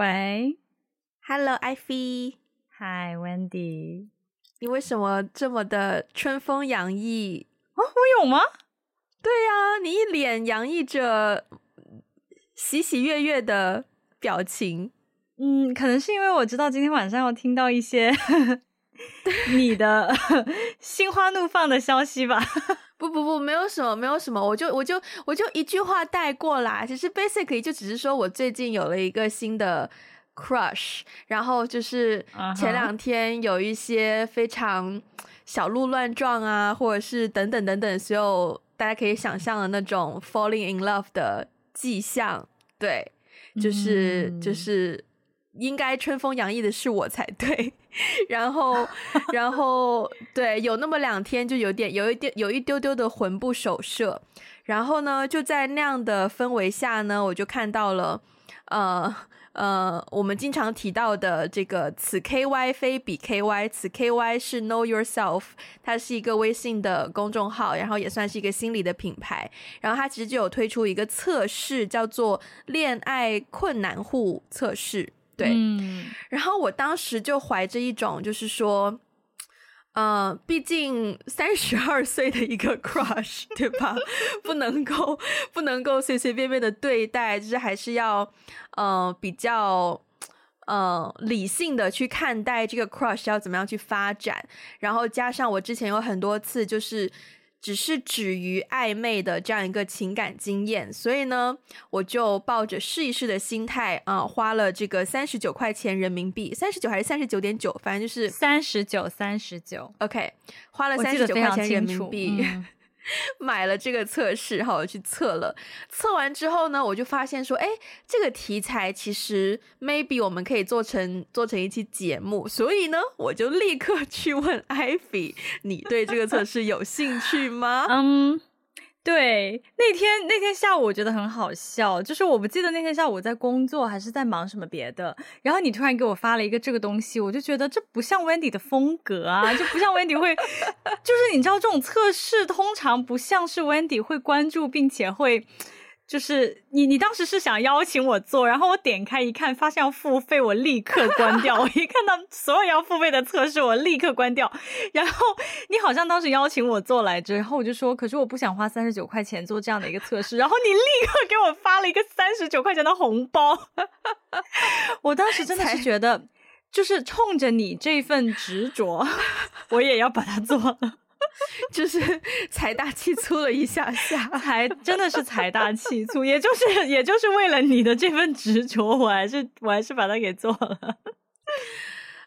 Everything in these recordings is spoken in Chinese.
喂，Hello，Ivy。Hi，Wendy。你为什么这么的春风洋溢？哦，我有吗？对呀、啊，你一脸洋溢着喜喜悦悦的表情。嗯，可能是因为我知道今天晚上要听到一些 你的心花怒放的消息吧。不不不，没有什么，没有什么，我就我就我就一句话带过啦。其实 basically 就只是说我最近有了一个新的 crush，然后就是前两天有一些非常小鹿乱撞啊，或者是等等等等，所有大家可以想象的那种 falling in love 的迹象。对，就是、嗯、就是应该春风洋溢的是我才对。然后，然后，对，有那么两天就有点，有一点，有一丢丢的魂不守舍。然后呢，就在那样的氛围下呢，我就看到了，呃呃，我们经常提到的这个此 KY 非彼 KY，此 KY 是 Know Yourself，它是一个微信的公众号，然后也算是一个心理的品牌。然后它其实就有推出一个测试，叫做恋爱困难户测试。对，嗯，然后我当时就怀着一种，就是说，呃，毕竟三十二岁的一个 crush，对吧？不能够不能够随随便便的对待，就是还是要，呃，比较，呃，理性的去看待这个 crush 要怎么样去发展。然后加上我之前有很多次就是。只是止于暧昧的这样一个情感经验，所以呢，我就抱着试一试的心态啊、呃，花了这个三十九块钱人民币，三十九还是三十九点九，反正就是三十九，三十九。OK，花了三十九块钱人民币。买了这个测试，然后我去测了。测完之后呢，我就发现说，哎，这个题材其实 maybe 我们可以做成做成一期节目。所以呢，我就立刻去问艾比你对这个测试有兴趣吗？嗯。对，那天那天下午我觉得很好笑，就是我不记得那天下午我在工作还是在忙什么别的，然后你突然给我发了一个这个东西，我就觉得这不像 Wendy 的风格啊，就不像 Wendy 会，就是你知道这种测试通常不像是 Wendy 会关注并且会。就是你，你当时是想邀请我做，然后我点开一看，发现要付费，我立刻关掉。我一看到所有要付费的测试，我立刻关掉。然后你好像当时邀请我做来着，然后我就说，可是我不想花三十九块钱做这样的一个测试。然后你立刻给我发了一个三十九块钱的红包，我当时真的是觉得，就是冲着你这份执着，我也要把它做了。就是财大气粗了一下下，还真的是财大气粗，也就是也就是为了你的这份执着，我还是我还是把它给做了。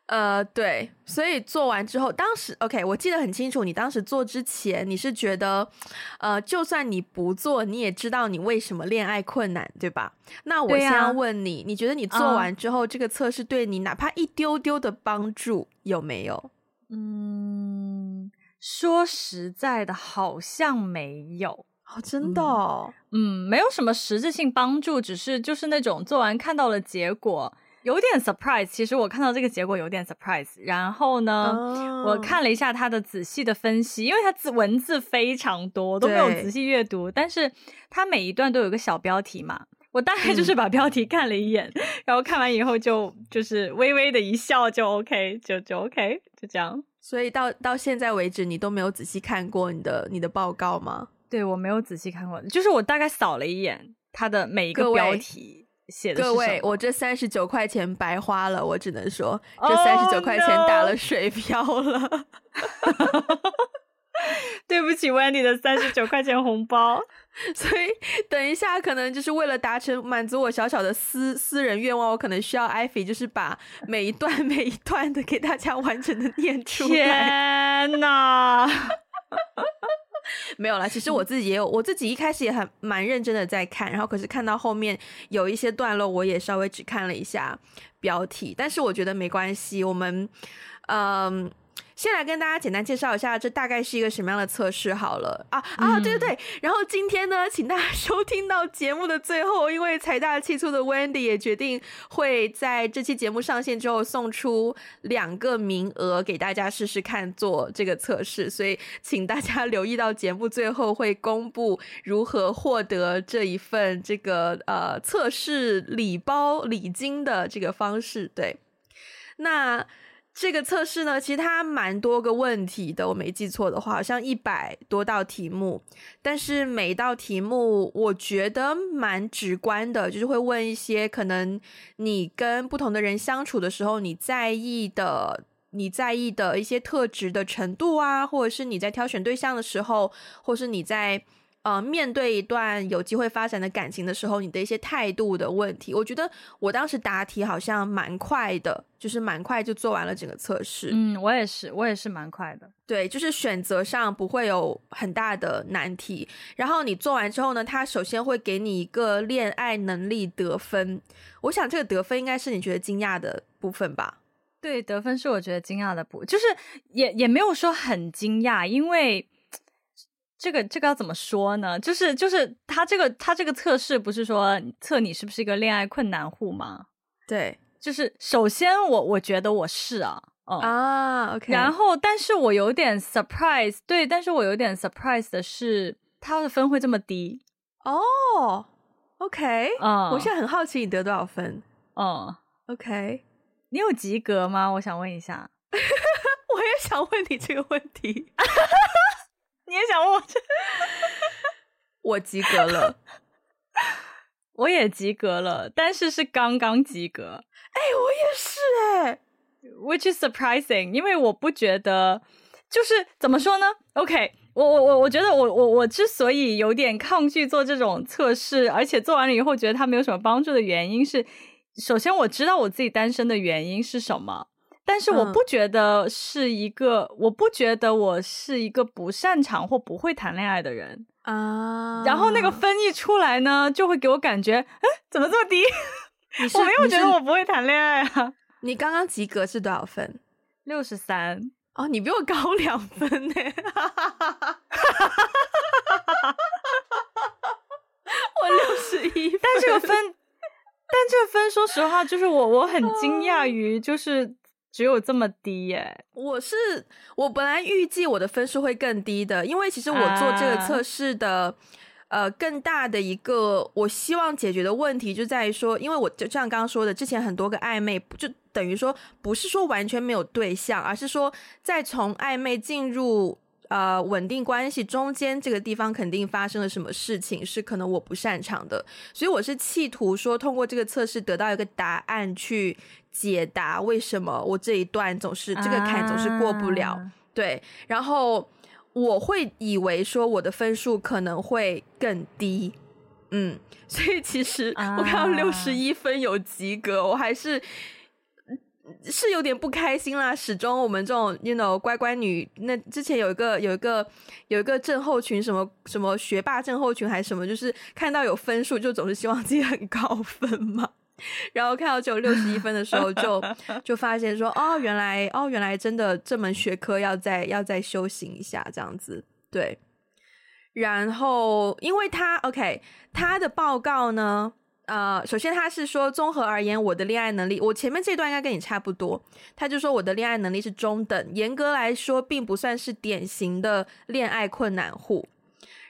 呃，对，所以做完之后，当时 OK，我记得很清楚，你当时做之前，你是觉得，呃，就算你不做，你也知道你为什么恋爱困难，对吧？那我先要问你，啊、你觉得你做完之后，嗯、这个测试对你哪怕一丢丢的帮助有没有？嗯。说实在的，好像没有哦，真的哦，嗯，嗯，没有什么实质性帮助，只是就是那种做完看到了结果，有点 surprise。其实我看到这个结果有点 surprise。然后呢，哦、我看了一下他的仔细的分析，因为他字文字非常多，都没有仔细阅读，但是他每一段都有个小标题嘛，我大概就是把标题看了一眼，嗯、然后看完以后就就是微微的一笑就 OK，就就 OK，就这样。所以到到现在为止，你都没有仔细看过你的你的报告吗？对，我没有仔细看过，就是我大概扫了一眼它的每一个标题写的位，我这三十九块钱白花了，我只能说这三十九块钱打了水漂了。Oh, no. 对不起，Wendy 的三十九块钱红包。所以等一下，可能就是为了达成满足我小小的私私人愿望，我可能需要 Ivy 就是把每一段每一段的给大家完整的念出来。天呐！没有啦，其实我自己也有，我自己一开始也很蛮认真的在看，然后可是看到后面有一些段落，我也稍微只看了一下标题，但是我觉得没关系，我们嗯。先来跟大家简单介绍一下，这大概是一个什么样的测试好了啊啊，对对对。然后今天呢，请大家收听到节目的最后，因为财大气粗的 Wendy 也决定会在这期节目上线之后送出两个名额给大家试试看做这个测试，所以请大家留意到节目最后会公布如何获得这一份这个呃测试礼包礼金的这个方式。对，那。这个测试呢，其实它蛮多个问题的，我没记错的话，好像一百多道题目。但是每道题目，我觉得蛮直观的，就是会问一些可能你跟不同的人相处的时候，你在意的、你在意的一些特质的程度啊，或者是你在挑选对象的时候，或是你在。呃，面对一段有机会发展的感情的时候，你的一些态度的问题，我觉得我当时答题好像蛮快的，就是蛮快就做完了整个测试。嗯，我也是，我也是蛮快的。对，就是选择上不会有很大的难题。然后你做完之后呢，他首先会给你一个恋爱能力得分。我想这个得分应该是你觉得惊讶的部分吧？对，得分是我觉得惊讶的部分，就是也也没有说很惊讶，因为。这个这个要怎么说呢？就是就是他这个他这个测试不是说测你是不是一个恋爱困难户吗？对，就是首先我我觉得我是啊，嗯、啊，OK，然后但是我有点 surprise，对，但是我有点 surprise 的是他的分会这么低哦，OK，嗯，我现在很好奇你得多少分？嗯，OK，你有及格吗？我想问一下，我也想问你这个问题。你也想问我这？我及格了，我也及格了，但是是刚刚及格。哎、欸，我也是哎、欸，which is surprising，因为我不觉得，就是怎么说呢？OK，我我我我觉得我我我之所以有点抗拒做这种测试，而且做完了以后觉得它没有什么帮助的原因是，首先我知道我自己单身的原因是什么。但是我不觉得是一个，嗯、我不觉得我是一个不擅长或不会谈恋爱的人啊。然后那个分一出来呢，就会给我感觉，哎，怎么这么低？我没有觉得我不会谈恋爱啊。你刚刚及格是多少分？六十三。哦，你比我高两分呢。我六十一分。但这个分，但这个分，说实话，就是我我很惊讶于就是。只有这么低耶！我是我本来预计我的分数会更低的，因为其实我做这个测试的，啊、呃，更大的一个我希望解决的问题就在于说，因为我就像刚刚说的，之前很多个暧昧，就等于说不是说完全没有对象，而是说在从暧昧进入。呃，稳定关系中间这个地方肯定发生了什么事情，是可能我不擅长的，所以我是企图说通过这个测试得到一个答案，去解答为什么我这一段总是这个坎总是过不了。啊、对，然后我会以为说我的分数可能会更低，嗯，所以其实我看到六十一分有及格，啊、我还是。是有点不开心啦，始终我们这种，you know，乖乖女，那之前有一个有一个有一个症候群，什么什么学霸症候群还是什么，就是看到有分数就总是希望自己很高分嘛，然后看到只有六十一分的时候就，就就发现说，哦，原来哦原来真的这门学科要再要再修行一下这样子，对，然后因为他 OK，他的报告呢。呃，首先他是说，综合而言，我的恋爱能力，我前面这段应该跟你差不多。他就说我的恋爱能力是中等，严格来说，并不算是典型的恋爱困难户。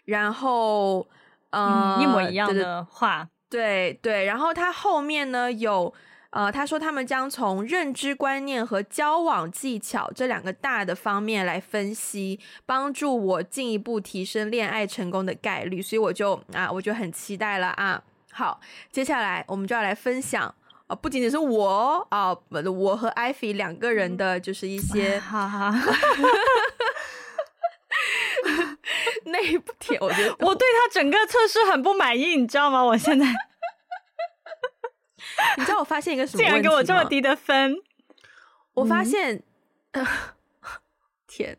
然后，呃，嗯、一模一样的话，对对。然后他后面呢有，呃，他说他们将从认知观念和交往技巧这两个大的方面来分析，帮助我进一步提升恋爱成功的概率。所以我就啊，我就很期待了啊。好，接下来我们就要来分享啊、呃，不仅仅是我啊、呃，我和艾菲两个人的就是一些，哈哈，那部帖，我觉得我对他整个测试很不满意，你知道吗？我现在，你知道我发现一个什么？竟然给我这么低的分，我发现，嗯、天，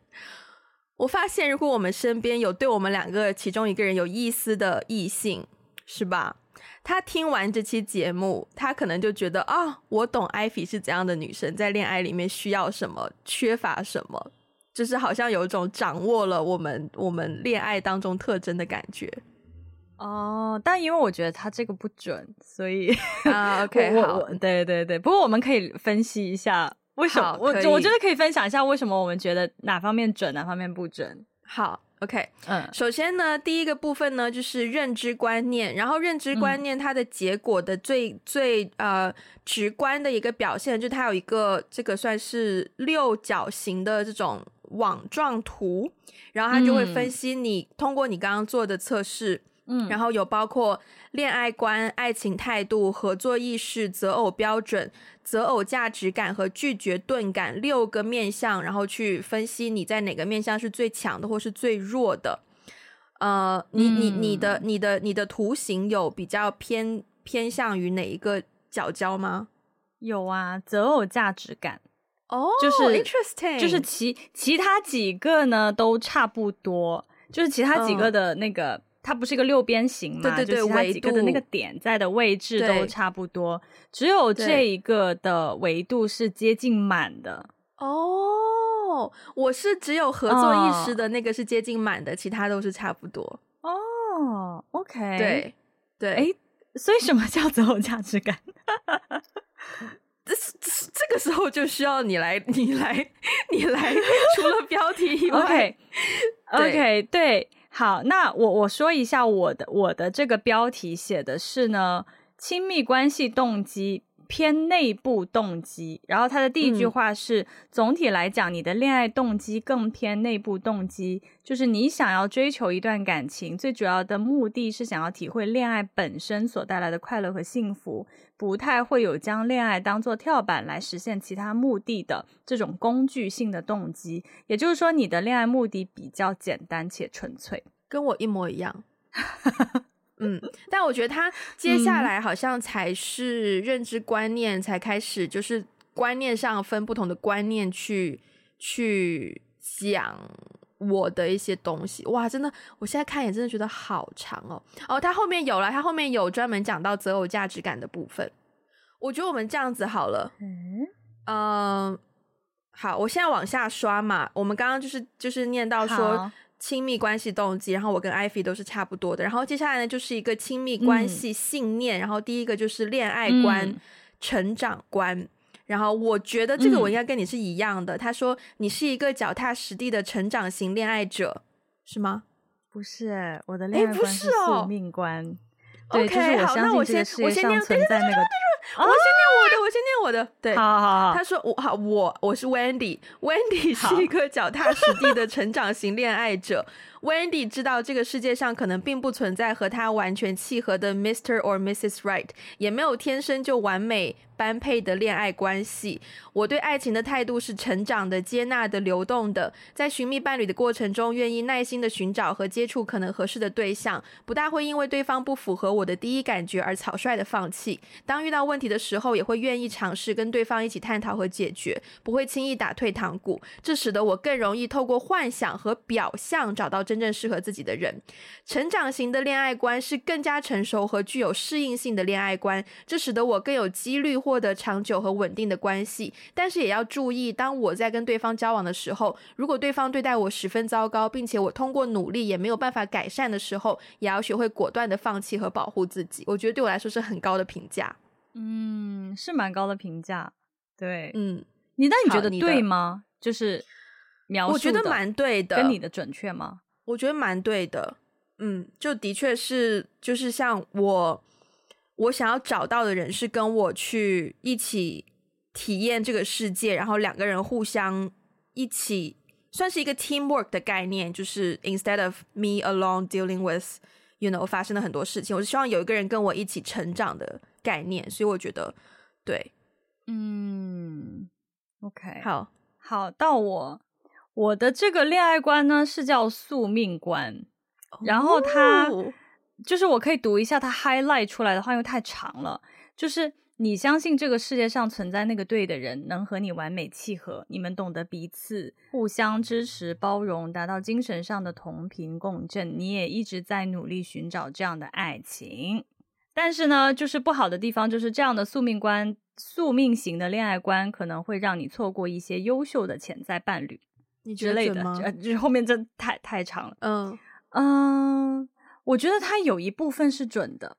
我发现如果我们身边有对我们两个其中一个人有意思的异性，是吧？他听完这期节目，他可能就觉得啊，我懂艾菲是怎样的女生，在恋爱里面需要什么，缺乏什么，就是好像有一种掌握了我们我们恋爱当中特征的感觉。哦，但因为我觉得他这个不准，所以啊，OK，好，对对对。不过我们可以分析一下为什么，我我觉得可以分享一下为什么我们觉得哪方面准，哪方面不准。好。OK，嗯，首先呢，第一个部分呢就是认知观念，然后认知观念它的结果的最、嗯、最呃直观的一个表现，就是它有一个这个算是六角形的这种网状图，然后他就会分析你、嗯、通过你刚刚做的测试。嗯，然后有包括恋爱观、爱情态度、合作意识、择偶标准、择偶价值感和拒绝钝感六个面向，然后去分析你在哪个面向是最强的或是最弱的。呃，你你你的你的你的图形有比较偏偏向于哪一个角角吗？有啊，择偶价值感。哦，就是 interesting，就是其其他几个呢都差不多，就是其他几个的那个。嗯它不是一个六边形嘛？对对对，就其他几个的那个点在的位置都差不多，只有这一个的维度是接近满的。哦，我是只有合作意识的那个是接近满的，哦，其他都是差不多。哦，OK，对对，哎，所以什么叫择偶价值感？这这个时候就需要你来，你来，你来，除了标题以外，OK，OK，okay, okay, 对。好，那我我说一下我的我的这个标题写的是呢，亲密关系动机偏内部动机，然后他的第一句话是，嗯、总体来讲，你的恋爱动机更偏内部动机，就是你想要追求一段感情，最主要的目的是想要体会恋爱本身所带来的快乐和幸福。不太会有将恋爱当做跳板来实现其他目的的这种工具性的动机，也就是说，你的恋爱目的比较简单且纯粹，跟我一模一样。嗯，但我觉得他 接下来好像才是认知观念才开始，就是观念上分不同的观念去去讲。我的一些东西，哇，真的，我现在看也真的觉得好长哦。哦，他后面有了，他后面有专门讲到择偶价值感的部分。我觉得我们这样子好了，嗯，呃，好，我现在往下刷嘛。我们刚刚就是就是念到说亲密关系动机，然后我跟艾菲都是差不多的。然后接下来呢，就是一个亲密关系信念，嗯，然后第一个就是恋爱观、嗯、成长观。然后我觉得这个我应该跟你是一样的。嗯、他说你是一个脚踏实地的成长型恋爱者，是吗？不是，我的恋爱观是宿命观。对，OK，就是我相信这个世界上存在那个。对对对对对对我先念我的，我先念我的。对，好好好。他说我好，我我是 Wendy，Wendy 是一个脚踏实地的成长型恋爱者。Wendy 知道这个世界上可能并不存在和他完全契合的 Mr. or Mrs. Right，也没有天生就完美般配的恋爱关系。我对爱情的态度是成长的、接纳的、流动的。在寻觅伴侣的过程中，愿意耐心的寻找和接触可能合适的对象，不大会因为对方不符合我的第一感觉而草率的放弃。当遇到问题的时候，也会愿意尝试跟对方一起探讨和解决，不会轻易打退堂鼓。这使得我更容易透过幻想和表象找到真。真正适合自己的人，成长型的恋爱观是更加成熟和具有适应性的恋爱观，这使得我更有几率获得长久和稳定的关系。但是也要注意，当我在跟对方交往的时候，如果对方对待我十分糟糕，并且我通过努力也没有办法改善的时候，也要学会果断的放弃和保护自己。我觉得对我来说是很高的评价。嗯，是蛮高的评价。对，嗯，你那你觉得对吗？就是描述，我觉得蛮对的，跟你的准确吗？我觉得蛮对的，嗯，就的确是，就是像我，我想要找到的人是跟我去一起体验这个世界，然后两个人互相一起，算是一个 teamwork 的概念，就是 instead of me alone dealing with you know 发生了很多事情，我是希望有一个人跟我一起成长的概念，所以我觉得对，嗯，OK，好，好，到我。我的这个恋爱观呢是叫宿命观，然后它就是我可以读一下它 highlight 出来的话，因为太长了。就是你相信这个世界上存在那个对的人，能和你完美契合，你们懂得彼此，互相支持、包容，达到精神上的同频共振。你也一直在努力寻找这样的爱情。但是呢，就是不好的地方就是这样的宿命观、宿命型的恋爱观，可能会让你错过一些优秀的潜在伴侣，你之类的吗？就，就是后面真太太长了。嗯嗯，我觉得他有一部分是准的。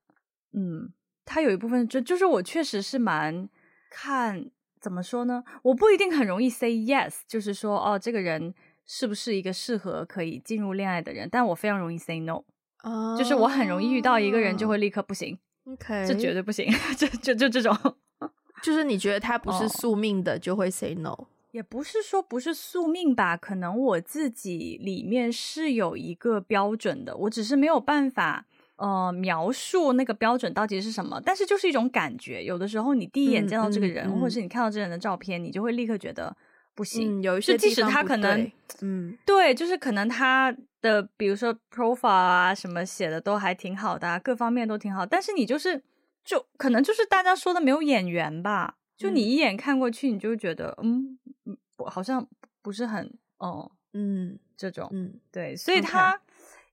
嗯，他有一部分就就是我确实是蛮看怎么说呢？我不一定很容易 say yes，就是说哦，这个人是不是一个适合可以进入恋爱的人？但我非常容易 say no。哦，就是我很容易遇到一个人就会立刻不行。OK，这绝对不行，就就就这种，就是你觉得他不是宿命的，就会 say no，哦。也不是说不是宿命吧，可能我自己里面是有一个标准的，我只是没有办法呃描述那个标准到底是什么，但是就是一种感觉。有的时候你第一眼见到这个人，嗯嗯嗯、或者是你看到这人的照片，你就会立刻觉得不行。嗯、有一些即使他可能，嗯，对，就是可能他的比如说 profile 啊什么写的都还挺好的、啊，各方面都挺好，但是你就是。就可能就是大家说的没有眼缘吧，就你一眼看过去，你就觉得嗯，嗯，好像不是很哦，嗯，这种，嗯，对，所以他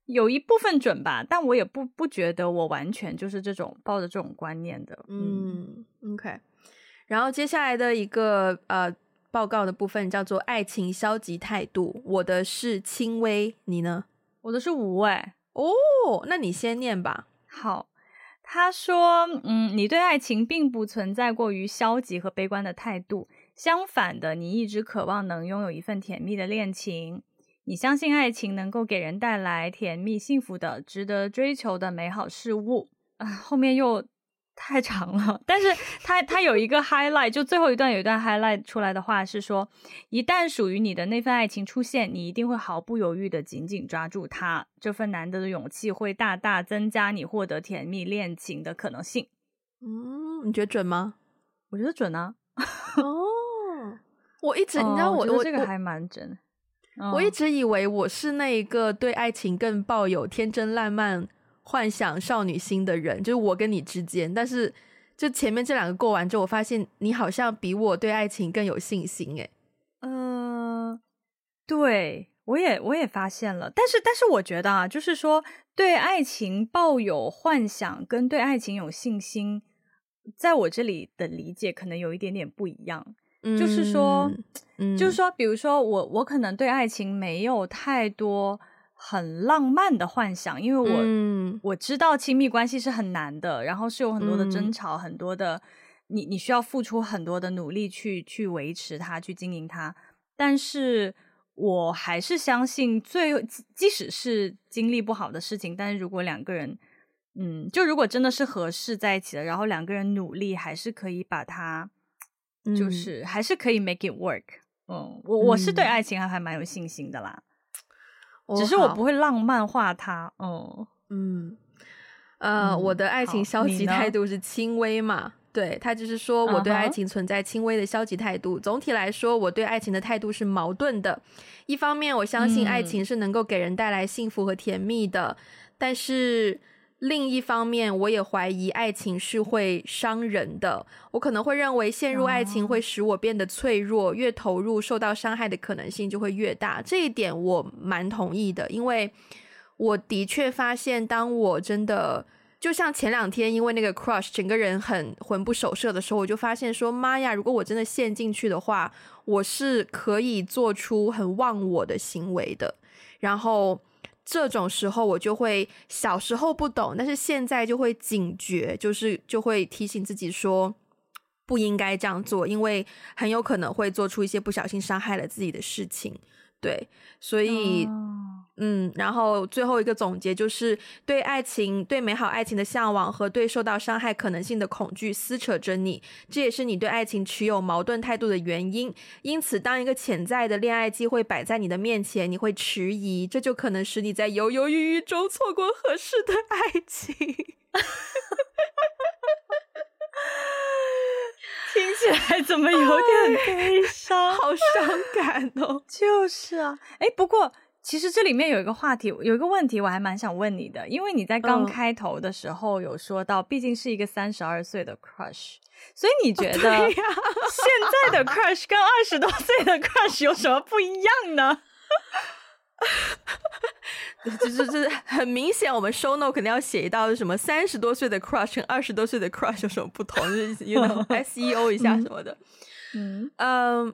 有一部分准吧，但我也不不觉得我完全就是这种抱着这种观念的，嗯，嗯，OK。然后接下来的一个呃报告的部分叫做爱情消极态度，我的是轻微，你呢？我的是无哎，哦，那你先念吧，好。他说：“嗯，你对爱情并不存在过于消极和悲观的态度，相反的，你一直渴望能拥有一份甜蜜的恋情。你相信爱情能够给人带来甜蜜、幸福的、值得追求的美好事物。”啊，后面又。太长了，但是它它有一个 highlight，就最后一段有一段 highlight 出来的话是说，一旦属于你的那份爱情出现，你一定会毫不犹豫的紧紧抓住它，这份难得的勇气会大大增加你获得甜蜜恋情的可能性。嗯，你觉得准吗？我觉得准啊。哦，我一直你知道我，我觉得这个还蛮准。我，我一直以为我是那一个对爱情更抱有天真烂漫。幻想少女心的人，就是我跟你之间。但是，就前面这两个过完之后，我发现你好像比我对爱情更有信心。诶，嗯，对，我也我也发现了。但是，但是我觉得啊，就是说对爱情抱有幻想跟对爱情有信心，在我这里的理解可能有一点点不一样。嗯，就是说，嗯，就是说，比如说我我可能对爱情没有太多。很浪漫的幻想，因为我、嗯、我知道亲密关系是很难的，然后是有很多的争吵，嗯、很多的你你需要付出很多的努力去去维持它，去经营它。但是我还是相信最，最即使是经历不好的事情，但是如果两个人，嗯，就如果真的是合适在一起的，然后两个人努力，还是可以把它，就是、嗯、还是可以 make it work。嗯，我我是对爱情还还蛮有信心的啦。只是我不会浪漫化它，哦，嗯，呃，嗯、我的爱情消极态度是轻微嘛？对，他就是说我对爱情存在轻微的消极态度。Uh huh. 总体来说，我对爱情的态度是矛盾的。一方面，我相信爱情是能够给人带来幸福和甜蜜的，嗯、但是。另一方面，我也怀疑爱情是会伤人的。我可能会认为陷入爱情会使我变得脆弱，越投入受到伤害的可能性就会越大。这一点我蛮同意的，因为我的确发现，当我真的就像前两天，因为那个 crush，整个人很魂不守舍的时候，我就发现说，妈呀，如果我真的陷进去的话，我是可以做出很忘我的行为的。然后。这种时候我就会小时候不懂，但是现在就会警觉，就是就会提醒自己说不应该这样做，因为很有可能会做出一些不小心伤害了自己的事情。对，所以。嗯，然后最后一个总结就是，对爱情、对美好爱情的向往和对受到伤害可能性的恐惧撕扯着你，这也是你对爱情持有矛盾态度的原因。因此，当一个潜在的恋爱机会摆在你的面前，你会迟疑，这就可能使你在犹犹豫豫中错过合适的爱情。听起来怎么有点悲伤？好伤感哦。就是啊，哎，不过。其实这里面有一个话题，有一个问题，我还蛮想问你的，因为你在刚开头的时候有说到，毕竟是一个三十二岁的 crush，所以你觉得现在的 crush 跟二十多岁的 crush 有什么不一样呢？就是就是很明显，我们 show note 肯定要写到什么三十多岁的 crush 跟二十多岁的 crush 有什么不同，就是 you know SEO 一下什么的。嗯嗯，um,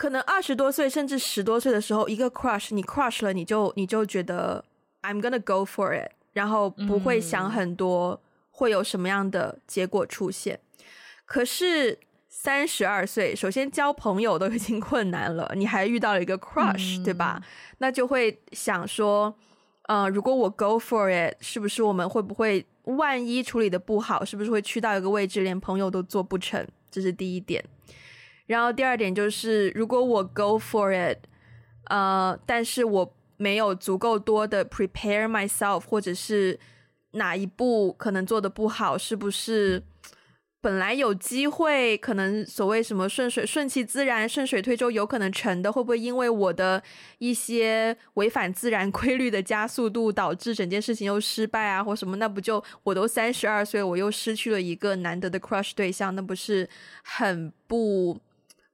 可能二十多岁甚至十多岁的时候，一个 crush 你 crush 了，你就你就觉得 I'm gonna go for it，然后不会想很多会有什么样的结果出现。嗯、可是三十二岁，首先交朋友都已经困难了，你还遇到了一个 crush，、嗯、对吧？那就会想说。呃，如果我 go for it，是不是我们会不会万一处理的不好，是不是会去到一个位置，连朋友都做不成？这是第一点。然后第二点就是，如果我 go for it，呃，但是我没有足够多的 prepare myself，或者是哪一步可能做的不好，是不是？本来有机会，可能所谓什么顺水顺其自然、顺水推舟，有可能成的，会不会因为我的一些违反自然规律的加速度，导致整件事情又失败啊，或什么？那不就我都三十二岁，我又失去了一个难得的 crush 对象，那不是很不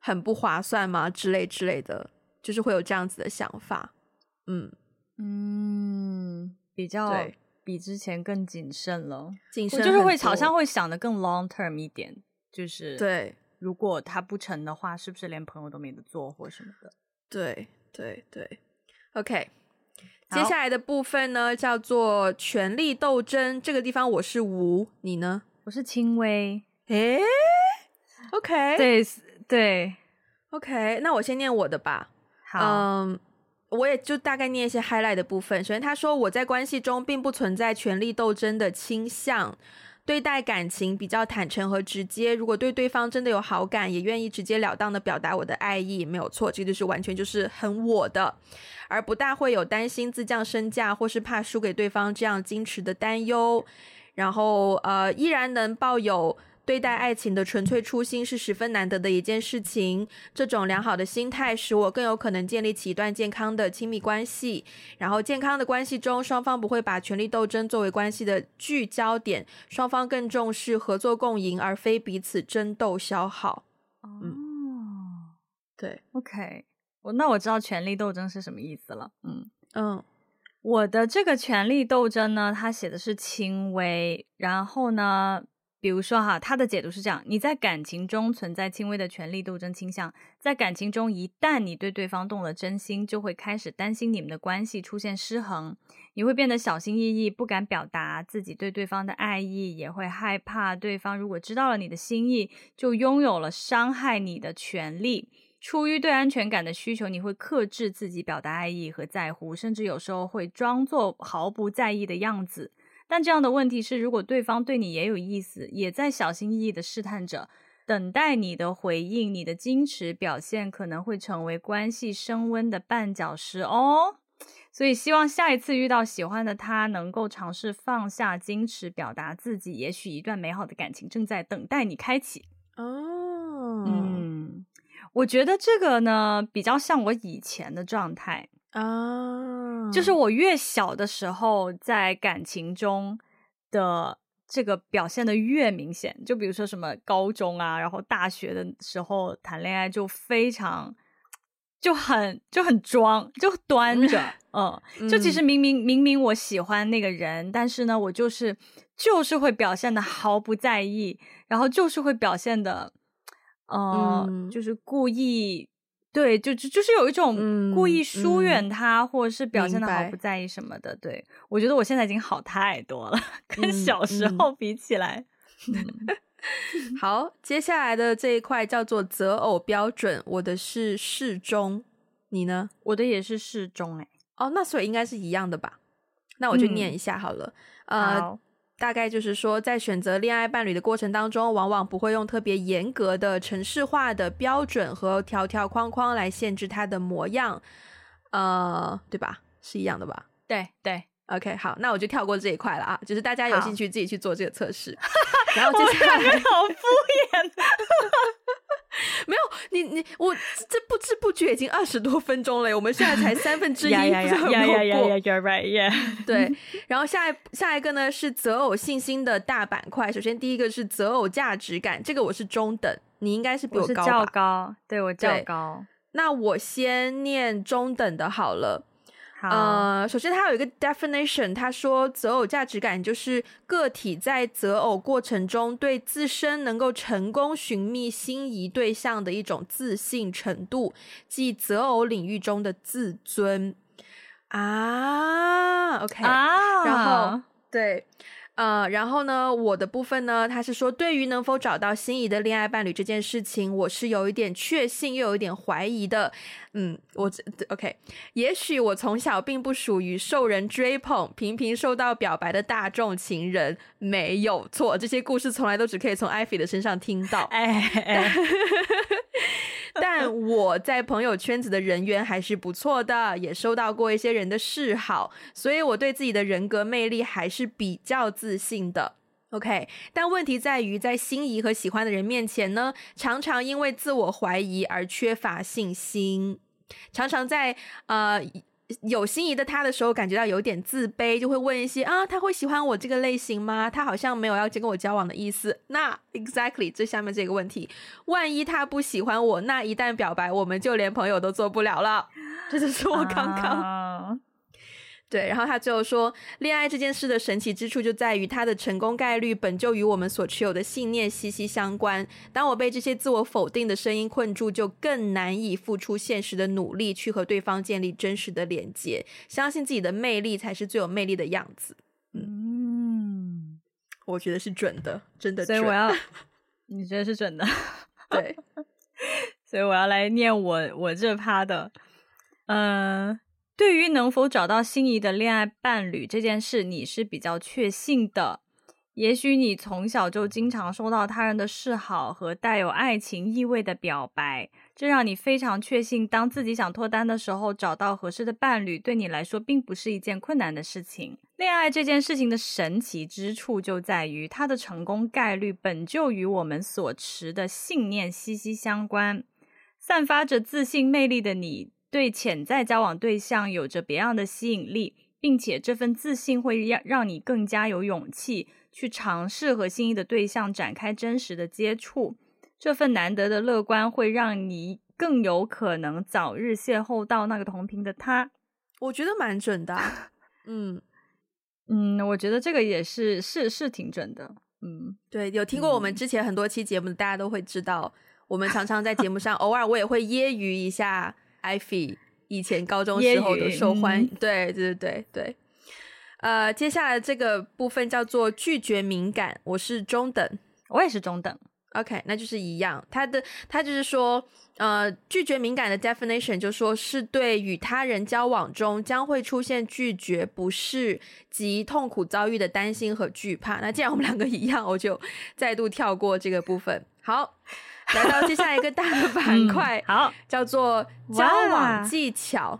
很不划算吗？之类之类的，就是会有这样子的想法。嗯嗯，比较对。比之前更谨慎了，谨慎就是会好像会想的更 long term 一点，就是对，如果他不成的话，是不是连朋友都没得做或什么的？对对对，OK，接下来的部分呢叫做权力斗争，这个地方我是吴，你呢？我是轻微，诶，OK，对 对，OK，那我先念我的吧，好。Um, 我也就大概念一些 highlight 的部分。首先，他说我在关系中并不存在权力斗争的倾向，对待感情比较坦诚和直接。如果对对方真的有好感，也愿意直截了当的表达我的爱意，没有错，这个就是完全就是很我的，而不大会有担心自降身价或是怕输给对方这样矜持的担忧。然后，呃，依然能抱有。对待爱情的纯粹初心是十分难得的一件事情。这种良好的心态使我更有可能建立起一段健康的亲密关系。然后，健康的关系中，双方不会把权力斗争作为关系的聚焦点，双方更重视合作共赢，而非彼此争斗消耗。哦、嗯，对，OK，我那我知道权力斗争是什么意思了。嗯嗯，我的这个权力斗争呢，他写的是轻微，然后呢。比如说哈，他的解读是这样：你在感情中存在轻微的权力斗争倾向，在感情中，一旦你对对方动了真心，就会开始担心你们的关系出现失衡，你会变得小心翼翼，不敢表达自己对对方的爱意，也会害怕对方如果知道了你的心意，就拥有了伤害你的权利。出于对安全感的需求，你会克制自己表达爱意和在乎，甚至有时候会装作毫不在意的样子。但这样的问题是，如果对方对你也有意思，也在小心翼翼的试探着，等待你的回应，你的矜持表现可能会成为关系升温的绊脚石哦。所以，希望下一次遇到喜欢的他，能够尝试放下矜持，表达自己。也许一段美好的感情正在等待你开启。哦，嗯，我觉得这个呢，比较像我以前的状态。啊，就是我越小的时候，在感情中的这个表现的越明显。就比如说什么高中啊，然后大学的时候谈恋爱就非常就很就很装，就端着，嗯，嗯，就其实明明明明我喜欢那个人，但是呢，我就是就是会表现的毫不在意，然后就是会表现的，呃，嗯，就是故意。对，就就就是有一种故意疏远他，或者是表现的毫不在意什么的。对，我觉得我现在已经好太多了，跟小时候比起来。好，接下来的这一块叫做择偶标准，我的是适中，你呢？我的也是适中，哎，哦，那所以应该是一样的吧？那我就念一下好了，嗯、呃。大概就是说，在选择恋爱伴侣的过程当中，往往不会用特别严格的城市化的标准和条条框框来限制他的模样，呃，对吧？是一样的吧？对对，OK，好，那我就跳过这一块了啊，就是大家有兴趣自己去做这个测试。好然后接下来好敷衍。没有你你我这不知不觉已经二十多分钟了，我们现在才三分之一，不知道有没有过？You're right, yeah. 对，然后下一下一个呢是择偶信心的大板块。首先第一个是择偶价值感，这个我是中等，你应该是比我高较高，对我较高。那我先念中等的好了。呃，首先它有一个 definition，他说择偶价值感就是个体在择偶过程中对自身能够成功寻觅心仪对象的一种自信程度，即择偶领域中的自尊啊。OK，啊，然后对。呃，然后呢，我的部分呢，他是说，对于能否找到心仪的恋爱伴侣这件事情，我是有一点确信，又有一点怀疑的。嗯，我 OK，也许我从小并不属于受人追捧、频频受到表白的大众情人，没有错。这些故事从来都只可以从 Ivy 的身上听到。哎哎。但我在朋友圈子的人缘还是不错的，也收到过一些人的示好，所以我对自己的人格魅力还是比较自信的。OK，但问题在于，在心仪和喜欢的人面前呢，常常因为自我怀疑而缺乏信心，常常在呃。有心仪的他的时候，感觉到有点自卑，就会问一些啊，他会喜欢我这个类型吗？他好像没有要跟我交往的意思。那 exactly 最下面这个问题，万一他不喜欢我，那一旦表白，我们就连朋友都做不了了。这就是我刚刚。Uh... 对，然后他最后说，恋爱这件事的神奇之处就在于它的成功概率本就与我们所持有的信念息息相关。当我被这些自我否定的声音困住，就更难以付出现实的努力去和对方建立真实的连接。相信自己的魅力才是最有魅力的样子。嗯，我觉得是准的，真的准。所以我要，你觉得是准的？对，所以我要来念我我这趴的，嗯、呃。对于能否找到心仪的恋爱伴侣这件事，你是比较确信的。也许你从小就经常收到他人的示好和带有爱情意味的表白，这让你非常确信，当自己想脱单的时候，找到合适的伴侣对你来说并不是一件困难的事情。恋爱这件事情的神奇之处就在于，它的成功概率本就与我们所持的信念息息相关。散发着自信魅力的你，对潜在交往对象有着别样的吸引力，并且这份自信会让让你更加有勇气去尝试和心仪的对象展开真实的接触。这份难得的乐观会让你更有可能早日邂逅到那个同频的他。我觉得蛮准的啊。嗯嗯，我觉得这个也是是是挺准的。嗯，对，有听过我们之前很多期节目的，大家都会知道，我们常常在节目上偶尔我也会揶揄一下。Ivy 以前高中时候的受欢迎，对对对对，呃，接下来这个部分叫做拒绝敏感，我是中等，我也是中等，OK，那就是一样。他的他就是说，呃，拒绝敏感的 definition 就说是对与他人交往中将会出现拒绝、不适及痛苦遭遇的担心和惧怕。那既然我们两个一样，我就再度跳过这个部分。好。来到接下来一个大的 板块，嗯，好，叫做交往技巧。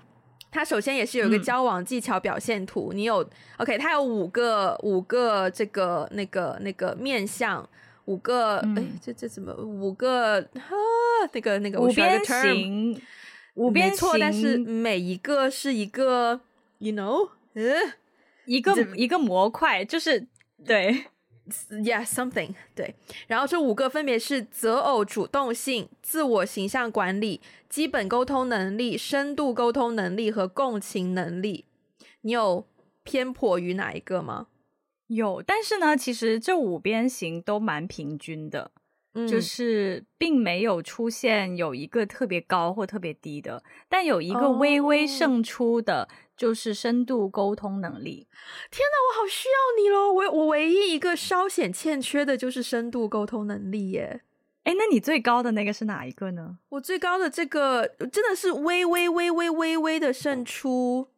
它首先也是有一个交往技巧表现图，嗯、你有 OK？它有五个五个这个那个那个面相，五个哎、这这怎么五个哈？那个那个五边形，五边形，错，但是每一个是一个，you know，嗯，一个一个模块，就是对。Yeah，something 对，然后这五个分别是择偶主动性、自我形象管理、基本沟通能力、深度沟通能力和共情能力。你有偏颇于哪一个吗？有，但是呢，其实这五边形都蛮平均的，嗯，就是并没有出现有一个特别高或特别低的，但有一个微微胜出的。Oh. 就是深度沟通能力。天哪，我好需要你咯！我我唯一一个稍显欠缺的就是深度沟通能力耶。哎，那你最高的那个是哪一个呢？我最高的这个真的是微微微微微微的胜出。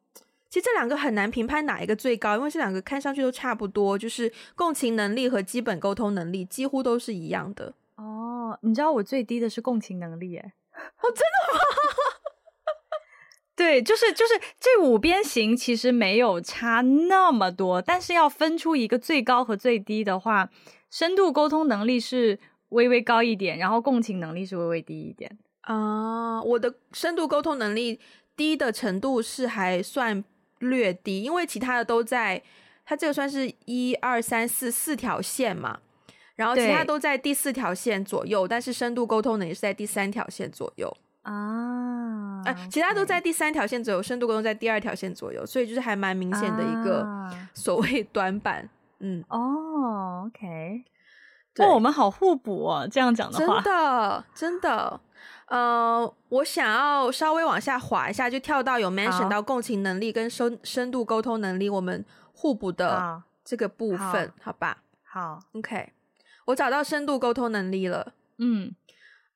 其实这两个很难评判哪一个最高，因为这两个看上去都差不多，就是共情能力和基本沟通能力几乎都是一样的。哦，你知道我最低的是共情能力耶？哦，真的吗？对，就是就是这五边形其实没有差那么多，但是要分出一个最高和最低的话，深度沟通能力是微微高一点，然后共情能力是微微低一点啊。我的深度沟通能力低的程度是还算略低，因为其他的都在，它这个算是一二三四四条线嘛，然后其他都在第四条线左右，但是深度沟通能力是在第三条线左右啊。啊，其他都在第三条线左右，深度沟通在第二条线左右，所以就是还蛮明显的一个所谓 短板。嗯，哦，OK，对，哦，我们好互补哦，这样讲的话，真的真的。呃，我想要稍微往下滑一下，就跳到有 mention 到共情能力跟深深度沟通能力，我们互补的这个部分，好，好吧？好，OK，我找到深度沟通能力了。嗯，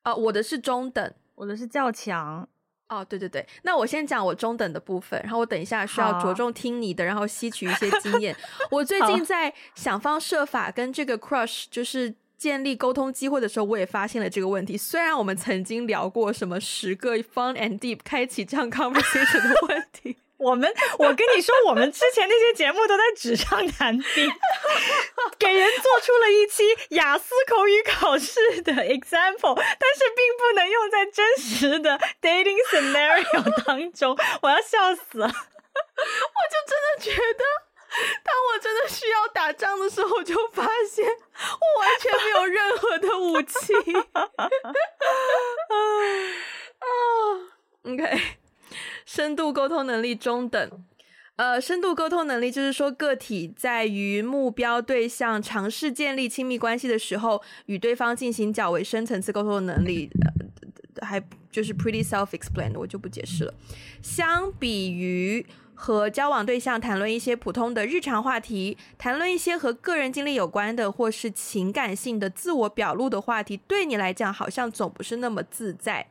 啊，我的是中等，我的是较强。哦，对对对，那我先讲我中等的部分，然后我等一下需要着重听你的，然后吸取一些经验。我最近在想方设法跟这个 crush 就是。建立沟通机会的时候，我也发现了这个问题。虽然我们曾经聊过什么十个 fun and deep 开启这样 conversation 的问题，我们我跟你说，我们之前那些节目都在纸上谈兵，给人做出了一期雅思口语考试的 example，但是并不能用在真实的 dating scenario 当中，我要笑死了。我就真的觉得。当我真的需要打仗的时候，就发现我完全没有任何的武器。啊，OK，深度沟通能力中等。呃，深度沟通能力就是说，个体在与目标对象尝试建立亲密关系的时候，与对方进行较为深层次沟通的能力，呃，还就是 pretty self-explain，我就不解释了。相比于。和交往对象谈论一些普通的日常话题，谈论一些和个人经历有关的或是情感性的自我表露的话题，对你来讲好像总不是那么自在。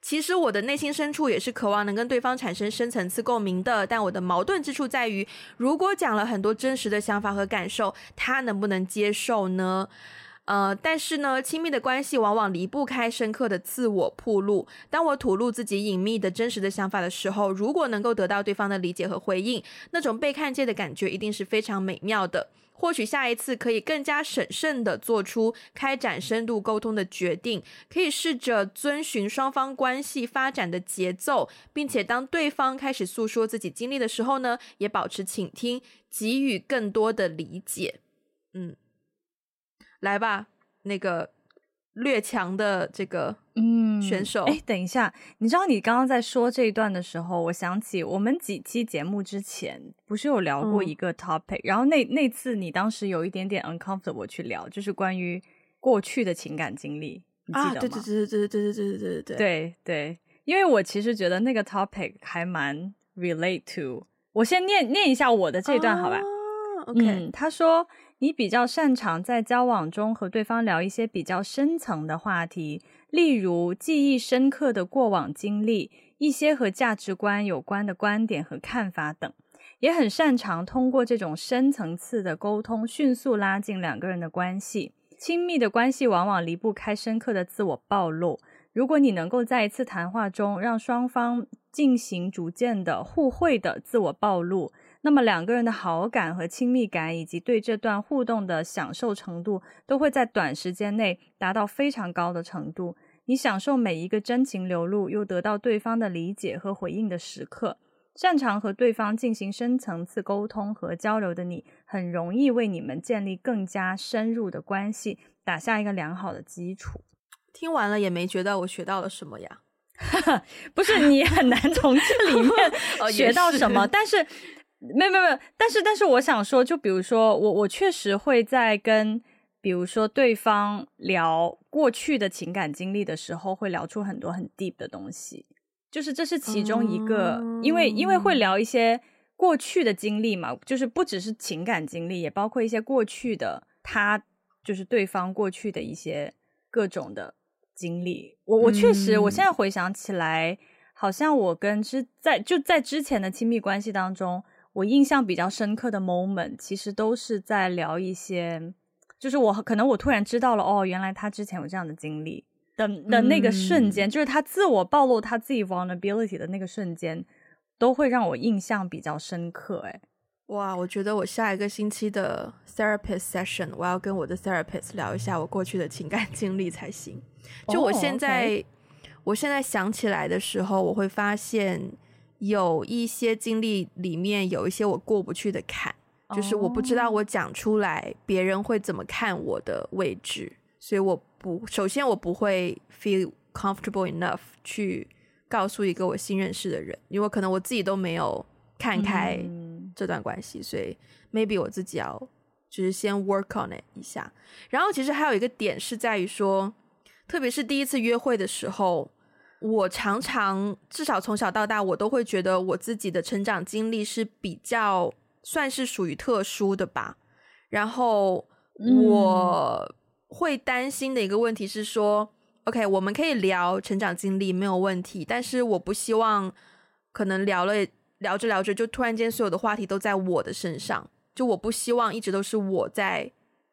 其实我的内心深处也是渴望能跟对方产生深层次共鸣的，但我的矛盾之处在于，如果讲了很多真实的想法和感受，他能不能接受呢？呃，但是呢，亲密的关系往往离不开深刻的自我暴露。当我吐露自己隐秘的真实的想法的时候，如果能够得到对方的理解和回应，那种被看见的感觉一定是非常美妙的。或许下一次可以更加审慎的做出开展深度沟通的决定，可以试着遵循双方关系发展的节奏，并且当对方开始诉说自己经历的时候呢，也保持倾听，给予更多的理解。嗯。来吧，那个略强的这个嗯选手。哎、嗯，等一下，你知道你刚刚在说这一段的时候，我想起我们几期节目之前不是有聊过一个 topic，、嗯、然后那那次你当时有一点点 uncomfortable 去聊，就是关于过去的情感经历，你记得吗？啊、对对对对对对对对对对对对对，因为我其实觉得那个 topic 还蛮 relate to。我先念念一下我的这一段，好吧、啊、？OK，、嗯、他说。你比较擅长在交往中和对方聊一些比较深层的话题，例如记忆深刻的过往经历，一些和价值观有关的观点和看法等，也很擅长通过这种深层次的沟通，迅速拉近两个人的关系。亲密的关系往往离不开深刻的自我暴露。如果你能够在一次谈话中让双方进行逐渐的互惠的自我暴露，那么两个人的好感和亲密感，以及对这段互动的享受程度，都会在短时间内达到非常高的程度。你享受每一个真情流露，又得到对方的理解和回应的时刻。擅长和对方进行深层次沟通和交流的你，很容易为你们建立更加深入的关系打下一个良好的基础。听完了也没觉得我学到了什么呀？不是，你很难从这里面 学到什么，但是。没有没有没有，但是但是我想说，就比如说我我确实会在跟比如说对方聊过去的情感经历的时候，会聊出很多很 deep 的东西，就是这是其中一个，嗯、因为因为会聊一些过去的经历嘛，就是不只是情感经历，也包括一些过去的他就是对方过去的一些各种的经历。我我确实，我现在回想起来，好像我跟之在就在之前的亲密关系当中。我印象比较深刻的 moment，其实都是在聊一些，就是我可能我突然知道了，哦，原来他之前有这样的经历的的那个瞬间，嗯、就是他自我暴露他自己 vulnerability 的那个瞬间，都会让我印象比较深刻。哎，哇，我觉得我下一个星期的 therapist session，我要跟我的 therapist 聊一下我过去的情感经历才行。就我现在，oh. 我现在想起来的时候，我会发现。有一些经历里面有一些我过不去的坎，oh. 就是我不知道我讲出来别人会怎么看我的位置，所以我不首先我不会 feel comfortable enough 去告诉一个我新认识的人，因为可能我自己都没有看开这段关系，嗯、所以 maybe 我自己要就是先 work on it 一下。然后其实还有一个点是在于说，特别是第一次约会的时候，我常常至少从小到大，我都会觉得我自己的成长经历是比较算是属于特殊的吧。然后我会担心的一个问题是说，嗯，OK，我们可以聊成长经历没有问题，但是我不希望可能聊了聊着聊着就突然间所有的话题都在我的身上，就我不希望一直都是我在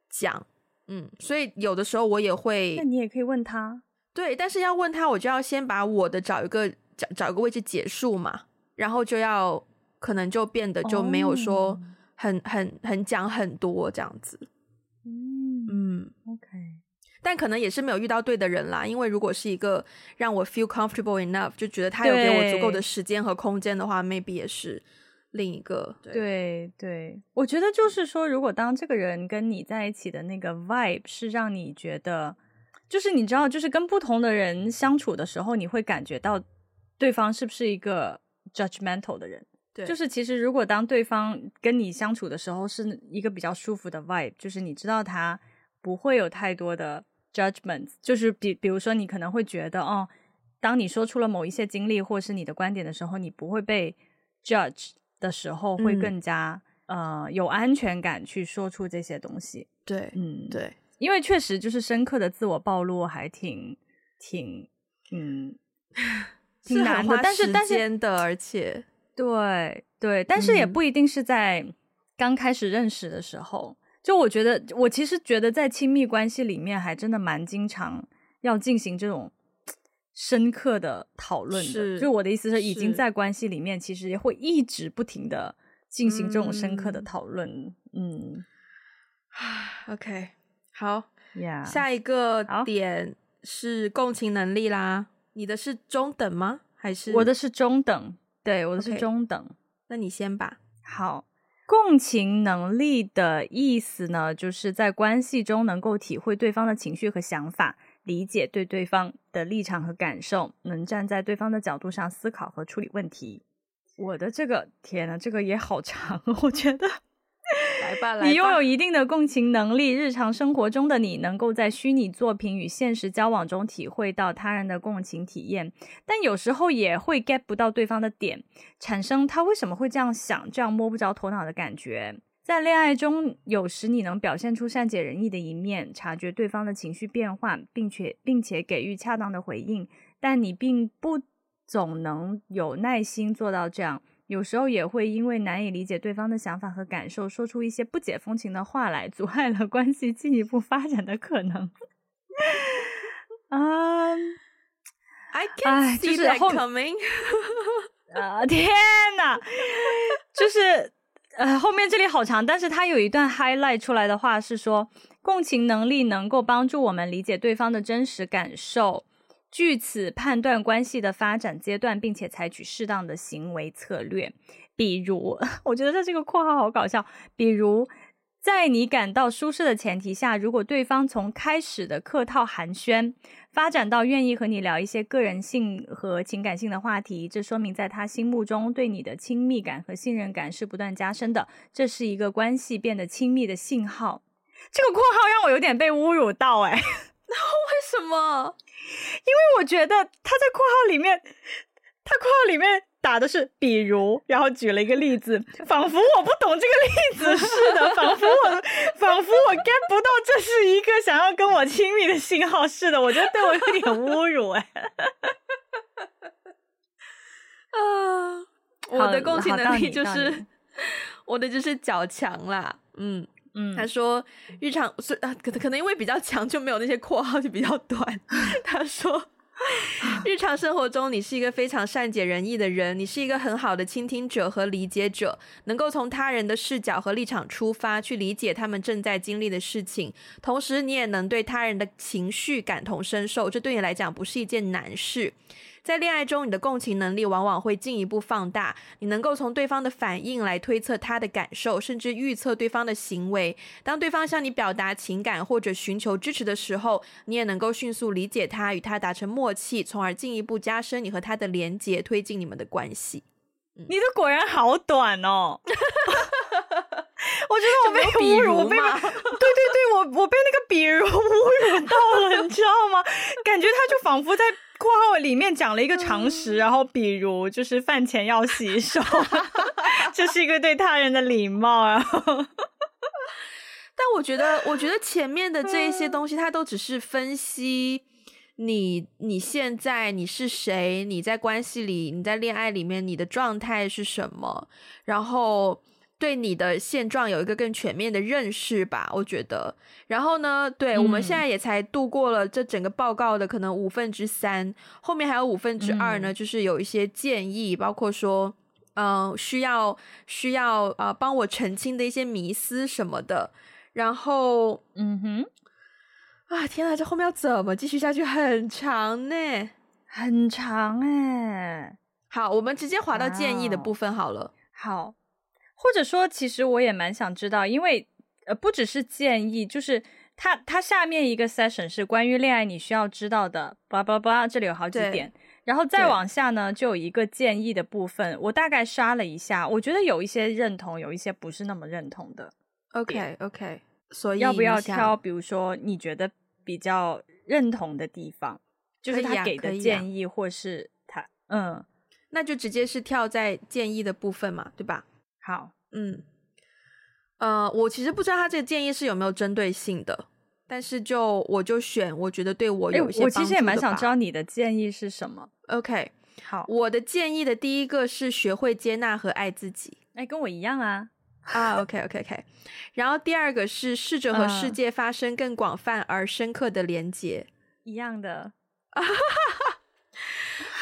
讲，嗯，所以有的时候我也会，那你也可以问他，对，但是要问他，我就要先把我的找一个找找一个位置结束嘛，然后就要可能就变得就没有说。Oh. 很很很讲很多这样子，嗯嗯，OK，但可能也是没有遇到对的人啦。因为如果是一个让我 feel comfortable enough，就觉得他有给我足够的时间和空间的话，maybe 也是另一个。对对，对，我觉得就是说，如果当这个人跟你在一起的那个 vibe 是让你觉得，就是你知道，就是跟不同的人相处的时候，你会感觉到对方是不是一个 judgmental 的人。对，就是其实如果当对方跟你相处的时候是一个比较舒服的 vibe，就是你知道他不会有太多的 judgment，就是比比如说你可能会觉得哦，当你说出了某一些经历或是你的观点的时候，你不会被 judge 的时候，会更加、嗯、呃有安全感去说出这些东西。对，嗯，对，因为确实就是深刻的自我暴露还挺挺嗯 挺难的，但是但是的，而且。对对，但是也不一定是在刚开始认识的时候。嗯、就我觉得，我其实觉得在亲密关系里面，还真的蛮经常要进行这种深刻的讨论的。是就我的意思是，已经在关系里面，其实也会一直不停的进行这种深刻的讨论。嗯，嗯，OK，好，Yeah. 下一个点是共情能力啦。你的是中等吗？还是我的是中等？对，我的是中等。Okay, 那你先吧。好，共情能力的意思呢，就是在关系中能够体会对方的情绪和想法，理解对对方的立场和感受，能站在对方的角度上思考和处理问题。我的这个天呐，这个也好长，我觉得。来吧，来吧。你拥有一定的共情能力，日常生活中的你能够在虚拟作品与现实交往中体会到他人的共情体验，但有时候也会 get 不到对方的点，产生他为什么会这样想、这样摸不着头脑的感觉。在恋爱中，有时你能表现出善解人意的一面，察觉对方的情绪变化，并且并且给予恰当的回应，但你并不总能有耐心做到这样。有时候也会因为难以理解对方的想法和感受，说出一些不解风情的话来，阻碍了关系进一步发展的可能。啊、um,，I can't see that coming。啊、呃，天呐！就是呃，后面这里好长，但是他有一段 highlight 出来的话是说，共情能力能够帮助我们理解对方的真实感受。据此判断关系的发展阶段，并且采取适当的行为策略。比如，我觉得他这个括号好搞笑。比如，在你感到舒适的前提下，如果对方从开始的客套寒暄，发展到愿意和你聊一些个人性和情感性的话题，这说明在他心目中对你的亲密感和信任感是不断加深的。这是一个关系变得亲密的信号。这个括号让我有点被侮辱到，哎。那为什么？因为我觉得他在括号里面，他括号里面打的是比如，然后举了一个例子，仿佛我不懂这个例子似的，仿佛我仿佛我 get 不到这是一个想要跟我亲密的信号似的，我觉得对我有点侮辱哎。啊，我的共情能力就是我的就是较强啦，嗯。嗯，他说日常是啊，可可能因为比较强，就没有那些括号就比较短。他说，日常生活中你是一个非常善解人意的人，你是一个很好的倾听者和理解者，能够从他人的视角和立场出发去理解他们正在经历的事情，同时你也能对他人的情绪感同身受，这对你来讲不是一件难事。在恋爱中，你的共情能力往往会进一步放大，你能够从对方的反应来推测他的感受，甚至预测对方的行为。当对方向你表达情感或者寻求支持的时候，你也能够迅速理解他，与他达成默契，从而进一步加深你和他的连结，推进你们的关系。你的果然好短哦。我觉得我被侮辱，我被对对对，我我被那个比如 侮辱到了，你知道吗？感觉他就仿佛在括号里面讲了一个常识，然后比如就是饭前要洗手，这是一个对他人的礼貌。然后，但我觉得，我觉得前面的这一些东西，它都只是分析你你现在你是谁，你在关系里，你在恋爱里面，你的状态是什么，然后。对你的现状有一个更全面的认识吧，我觉得。然后呢，对、嗯、我们现在也才度过了这整个报告的可能五分之三，后面还有五分之二呢，嗯、就是有一些建议，包括说，嗯、呃，需要需要啊、呃，帮我澄清的一些迷思什么的。然后，嗯哼，啊，天哪，这后面要怎么继续下去？很长呢，很长哎。好，我们直接划到建议的部分好了。好。或者说，其实我也蛮想知道，因为呃，不只是建议，就是它它下面一个 session 是关于恋爱你需要知道的，叭叭叭，这里有好几点，然后再往下呢，就有一个建议的部分，我大概刷了一下，我觉得有一些认同，有一些不是那么认同的。OK OK，所以要不要挑？比如说你觉得比较认同的地方，就是他给的建议，或是他、啊、嗯，那就直接是跳在建议的部分嘛，对吧？好，嗯，呃，我其实不知道他这个建议是有没有针对性的，但是就我就选我觉得对我有一些帮助。我其实也蛮想知道你的建议是什么。OK，好，我的建议的第一个是学会接纳和爱自己。哎，跟我一样啊。啊，OK，OK，OK。Okay, okay, okay. 然后第二个是试着和世界发生更广泛而深刻的连接。一样的。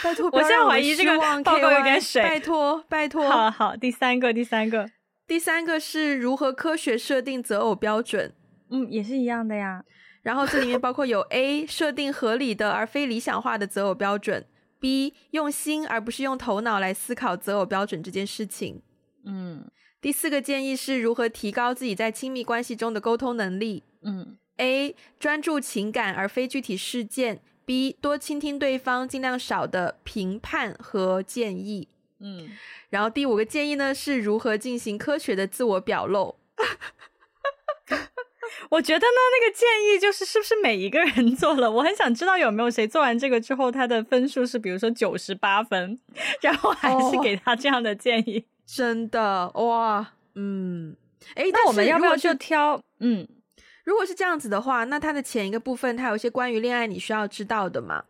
拜托，我现在怀疑这个报告有点水。拜托，拜托。好好，第三个，第三个，第三个是如何科学设定择偶标准。嗯，也是一样的呀。然后这里面包括有 A 设定合理的而非理想化的择偶标准，B 用心而不是用头脑来思考择偶标准这件事情。嗯，第四个建议是如何提高自己在亲密关系中的沟通能力。嗯，A 专注情感而非具体事件。B 多倾听对方，尽量少的评判和建议。嗯，然后第五个建议呢，是如何进行科学的自我表露。我觉得呢，那个建议就是是不是每一个人做了？我很想知道有没有谁做完这个之后，他的分数是比如说九十八分，然后还是给他这样的建议。哦，真的哇，嗯，诶，那我们要不要就挑嗯？如果是这样子的话，那它的前一个部分，它有一些关于恋爱你需要知道的嘛？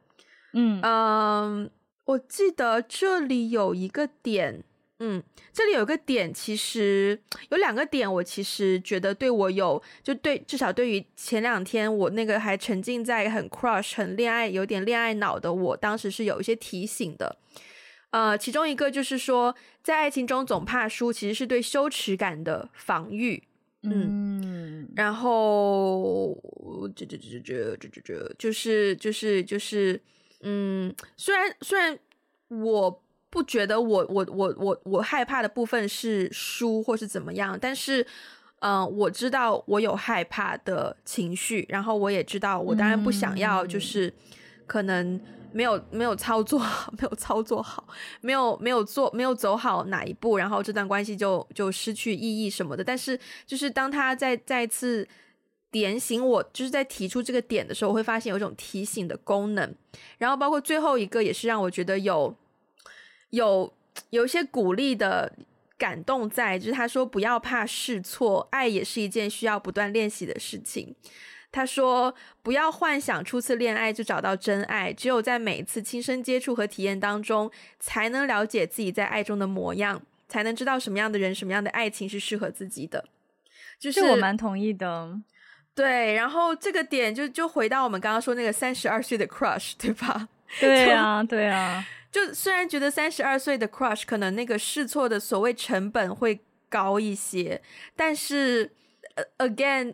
嗯嗯，我记得这里有一个点，嗯，这里有一个点，其实有两个点，我其实觉得对我有，就对，至少对于前两天我那个还沉浸在很 crush、很恋爱、有点恋爱脑的我，当时是有一些提醒的。呃，其中一个就是说，在爱情中总怕输，其实是对羞耻感的防御。嗯，然后这这这这这这这就是就是就是，嗯，虽然虽然我不觉得我我我我我害怕的部分是输或是怎么样，但是，嗯、呃，我知道我有害怕的情绪，然后我也知道我当然不想要，就是可能。没有没有操作，没有操作好，没有没有做没有走好哪一步，然后这段关系就就失去意义什么的。但是就是当他再再次点醒我，就是在提出这个点的时候，我会发现有一种提醒的功能。然后包括最后一个也是让我觉得有有有一些鼓励的感动在，就是他说不要怕试错，爱也是一件需要不断练习的事情。他说：“不要幻想初次恋爱就找到真爱，只有在每一次亲身接触和体验当中，才能了解自己在爱中的模样，才能知道什么样的人、什么样的爱情是适合自己的。”就是我蛮同意的。对，然后这个点就就回到我们刚刚说那个三十二岁的 crush，对吧？对啊，对啊。就虽然觉得三十二岁的 crush 可能那个试错的所谓成本会高一些，但是、uh, again。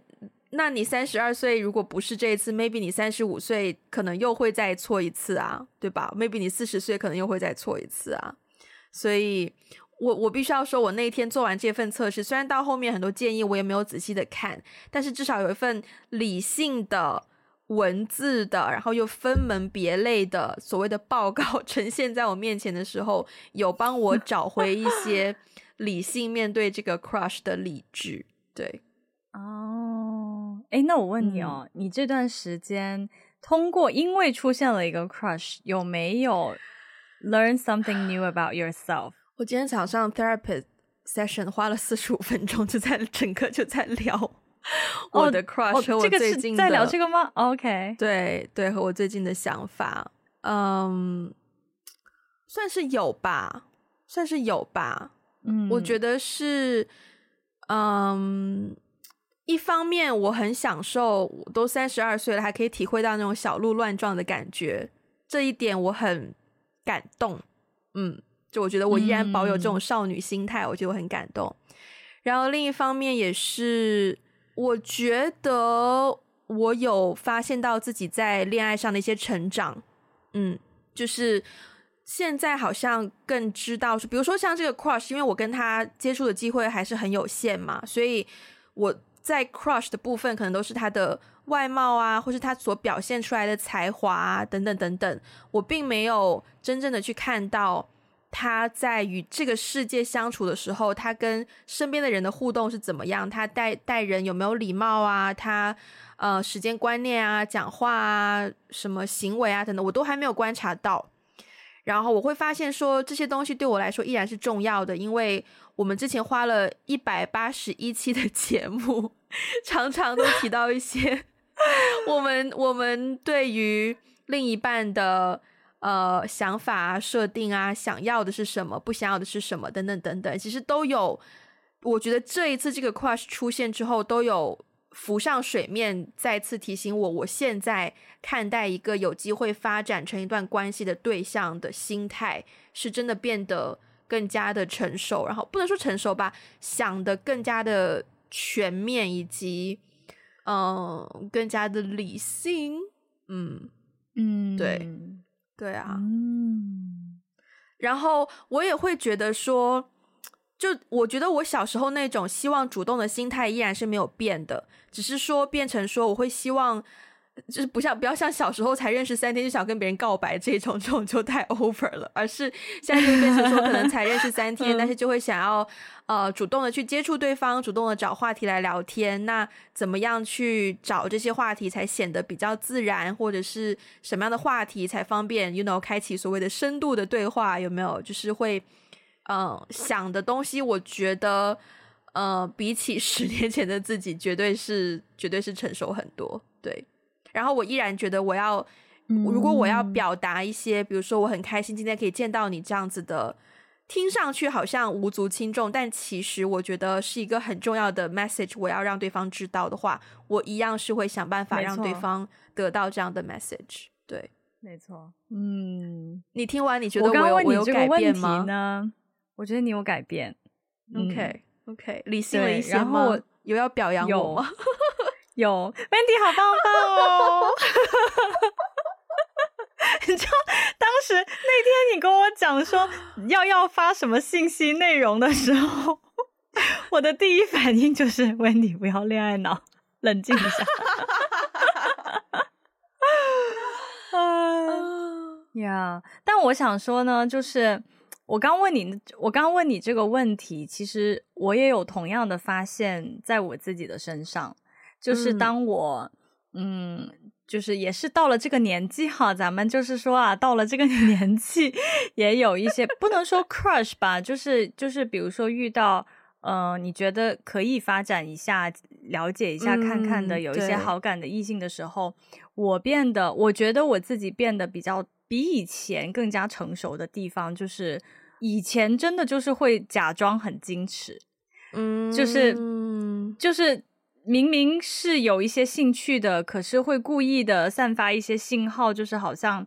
那你三十二岁如果不是这一次，maybe 你三十五岁可能又会再错一次啊，对吧？maybe 你四十岁可能又会再错一次啊。所以我我必须要说，我那天做完这份测试，虽然到后面很多建议我也没有仔细的看，但是至少有一份理性的文字的，然后又分门别类的所谓的报告 呈现在我面前的时候，有帮我找回一些理性面对这个 crush 的理智。对，哦，哎，那我问你哦，嗯、你这段时间通过因为出现了一个 crush，有没有 learn something new about yourself？我今天早上 therapist session 花了四十五分钟，就在整个就在聊。我的 crush 和我最近的、哦哦、在聊这个吗？OK，对对，和我最近的想法，嗯，算是有吧，算是有吧。嗯，我觉得是，嗯，一方面我很享受，我都三十二岁了，还可以体会到那种小鹿乱撞的感觉，这一点我很感动。嗯，就我觉得我依然保有这种少女心态，嗯、我觉得我很感动。然后另一方面也是。我觉得我有发现到自己在恋爱上的一些成长，嗯，就是现在好像更知道，比如说像这个 crush，因为我跟他接触的机会还是很有限嘛，所以我在 crush 的部分可能都是他的外貌啊，或是他所表现出来的才华啊，等等等等，我并没有真正的去看到。他在与这个世界相处的时候，他跟身边的人的互动是怎么样？他待待人有没有礼貌啊？他呃时间观念啊、讲话啊、什么行为啊等等，我都还没有观察到。然后我会发现说，这些东西对我来说依然是重要的，因为我们之前花了一百八十一期的节目，常常都提到一些我们我们对于另一半的。呃，想法啊，设定啊，想要的是什么，不想要的是什么，等等等等，其实都有。我觉得这一次这个 crush 出现之后，都有浮上水面，再次提醒我，我现在看待一个有机会发展成一段关系的对象的心态，是真的变得更加的成熟，然后不能说成熟吧，想得更加的全面，以及嗯、呃，更加的理性。嗯嗯，对。对啊，嗯，然后我也会觉得说，就我觉得我小时候那种希望主动的心态依然是没有变的，只是说变成说我会希望。就是不像不要像小时候才认识三天就想跟别人告白这种，这种就太 over 了。而是现在就变成说，可能才认识三天，但是就会想要呃主动的去接触对方，主动的找话题来聊天。那怎么样去找这些话题才显得比较自然，或者是什么样的话题才方便，you know，开启所谓的深度的对话？有没有？就是会嗯、呃、想的东西，我觉得呃比起十年前的自己，绝对是绝对是成熟很多。对。然后我依然觉得，我要，如果我要表达一些，比如说我很开心今天可以见到你这样子的，听上去好像无足轻重，但其实我觉得是一个很重要的 message，我要让对方知道的话，我一样是会想办法让对方得到这样的 message。对，没错。嗯，你听完你觉得我有我，我有改变吗？呢？我觉得你有改变。OK OK，理性了一些吗？然后有要表扬我吗？有，Wendy 好棒棒哦！你知道当时那天你跟我讲说要要发什么信息内容的时候，我的第一反应就是 Wendy 不要恋爱脑，冷静一下。呀，yeah, 但我想说呢，就是我刚问你，我刚问你这个问题，其实我也有同样的发现，在我自己的身上。就是当我，嗯，嗯，就是也是到了这个年纪哈，咱们就是说啊，到了这个 年纪，也有一些不能说 crush 吧，就是就是比如说遇到，呃，你觉得可以发展一下、了解一下、看看的，有一些好感的异性的时候，嗯，我变得，我觉得我自己变得比较比以前更加成熟的地方，就是以前真的就是会假装很矜持，嗯，就是就是。明明是有一些兴趣的，可是会故意的散发一些信号，就是好像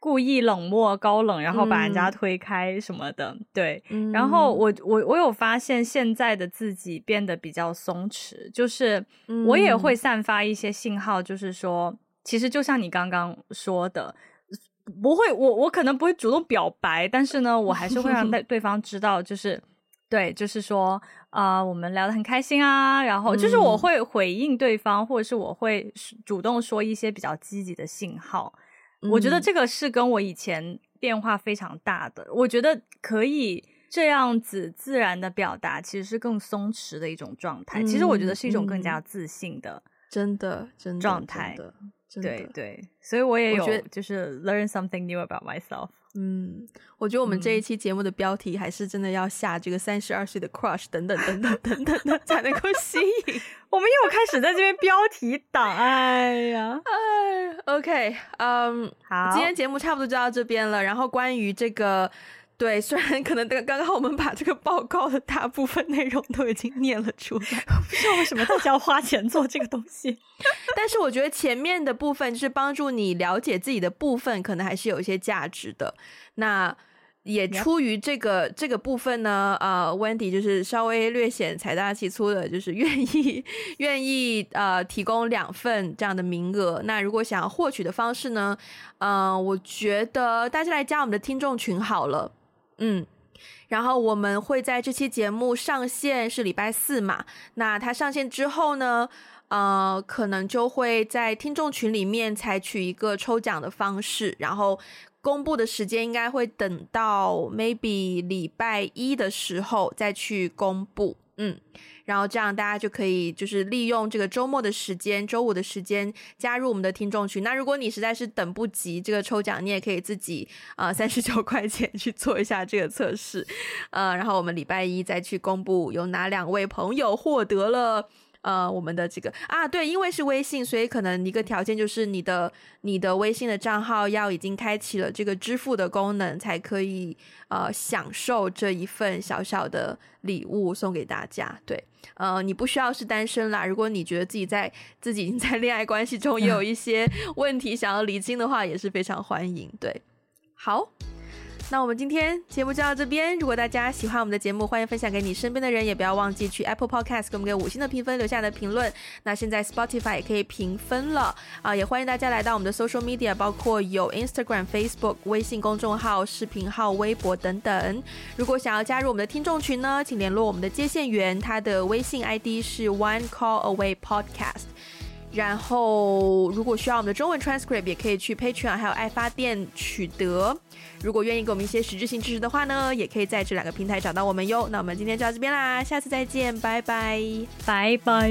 故意冷漠、高冷，然后把人家推开什么的。嗯、对，然后我我我有发现现在的自己变得比较松弛，就是我也会散发一些信号，就是说，其实就像你刚刚说的，不会，我我可能不会主动表白，但是呢，我还是会让 对对方知道，就是对，就是说啊、呃，我们聊得很开心啊，然后就是我会回应对方，或者是我会主动说一些比较积极的信号。我觉得这个是跟我以前变化非常大的。我觉得可以这样子自然的表达，其实是更松弛的一种状态。其实我觉得是一种更加自信的，真的真的状态。对对，所以我也有就是 learn something new about myself。嗯，我觉得我们这一期节目的标题还是真的要下这个三十二岁的 crush 等等等等等等的 才能够吸引。我们又开始在这边标题党，哎呀，哎，OK，嗯、um，好，今天节目差不多就到这边了。然后关于这个。对，虽然可能刚刚刚我们把这个报告的大部分内容都已经念了出来，我不知道为什么大家要花钱做这个东西，但是我觉得前面的部分就是帮助你了解自己的部分，可能还是有一些价值的。那也出于这个.这个部分呢，呃，Wendy 就是稍微略显财大气粗的，就是愿意愿意呃提供两份这样的名额。那如果想要获取的方式呢，嗯、呃，我觉得大家来加我们的听众群好了。嗯，然后我们会在这期节目上线是礼拜四嘛？那它上线之后呢，呃，可能就会在听众群里面采取一个抽奖的方式，然后公布的时间应该会等到 maybe 礼拜一的时候再去公布。嗯。然后这样大家就可以就是利用这个周末的时间，周五的时间加入我们的听众群。那如果你实在是等不及这个抽奖，你也可以自己啊三十九块钱去做一下这个测试，呃，然后我们礼拜一再去公布有哪两位朋友获得了。呃，我们的这个啊，对，因为是微信，所以可能一个条件就是你的你的微信的账号要已经开启了这个支付的功能，才可以呃享受这一份小小的礼物送给大家。对，呃，你不需要是单身啦，如果你觉得自己在自己已经在恋爱关系中也有 一些问题想要厘清的话，也是非常欢迎。对，好。那我们今天节目就到这边。如果大家喜欢我们的节目，欢迎分享给你身边的人，也不要忘记去 Apple Podcast 给我们给五星的评分，留下的评论。那现在 Spotify 也可以评分了啊，也欢迎大家来到我们的 Social Media，包括有 Instagram、Facebook、微信公众号、视频号、微博等等。如果想要加入我们的听众群呢，请联络我们的接线员，他的微信 ID 是 One Call Away Podcast。然后，如果需要我们的中文 transcript，也可以去 Patreon 还有爱发电取得。如果愿意给我们一些实质性支持的话呢，也可以在这两个平台找到我们哟。那我们今天就到这边啦，下次再见，拜拜，拜拜。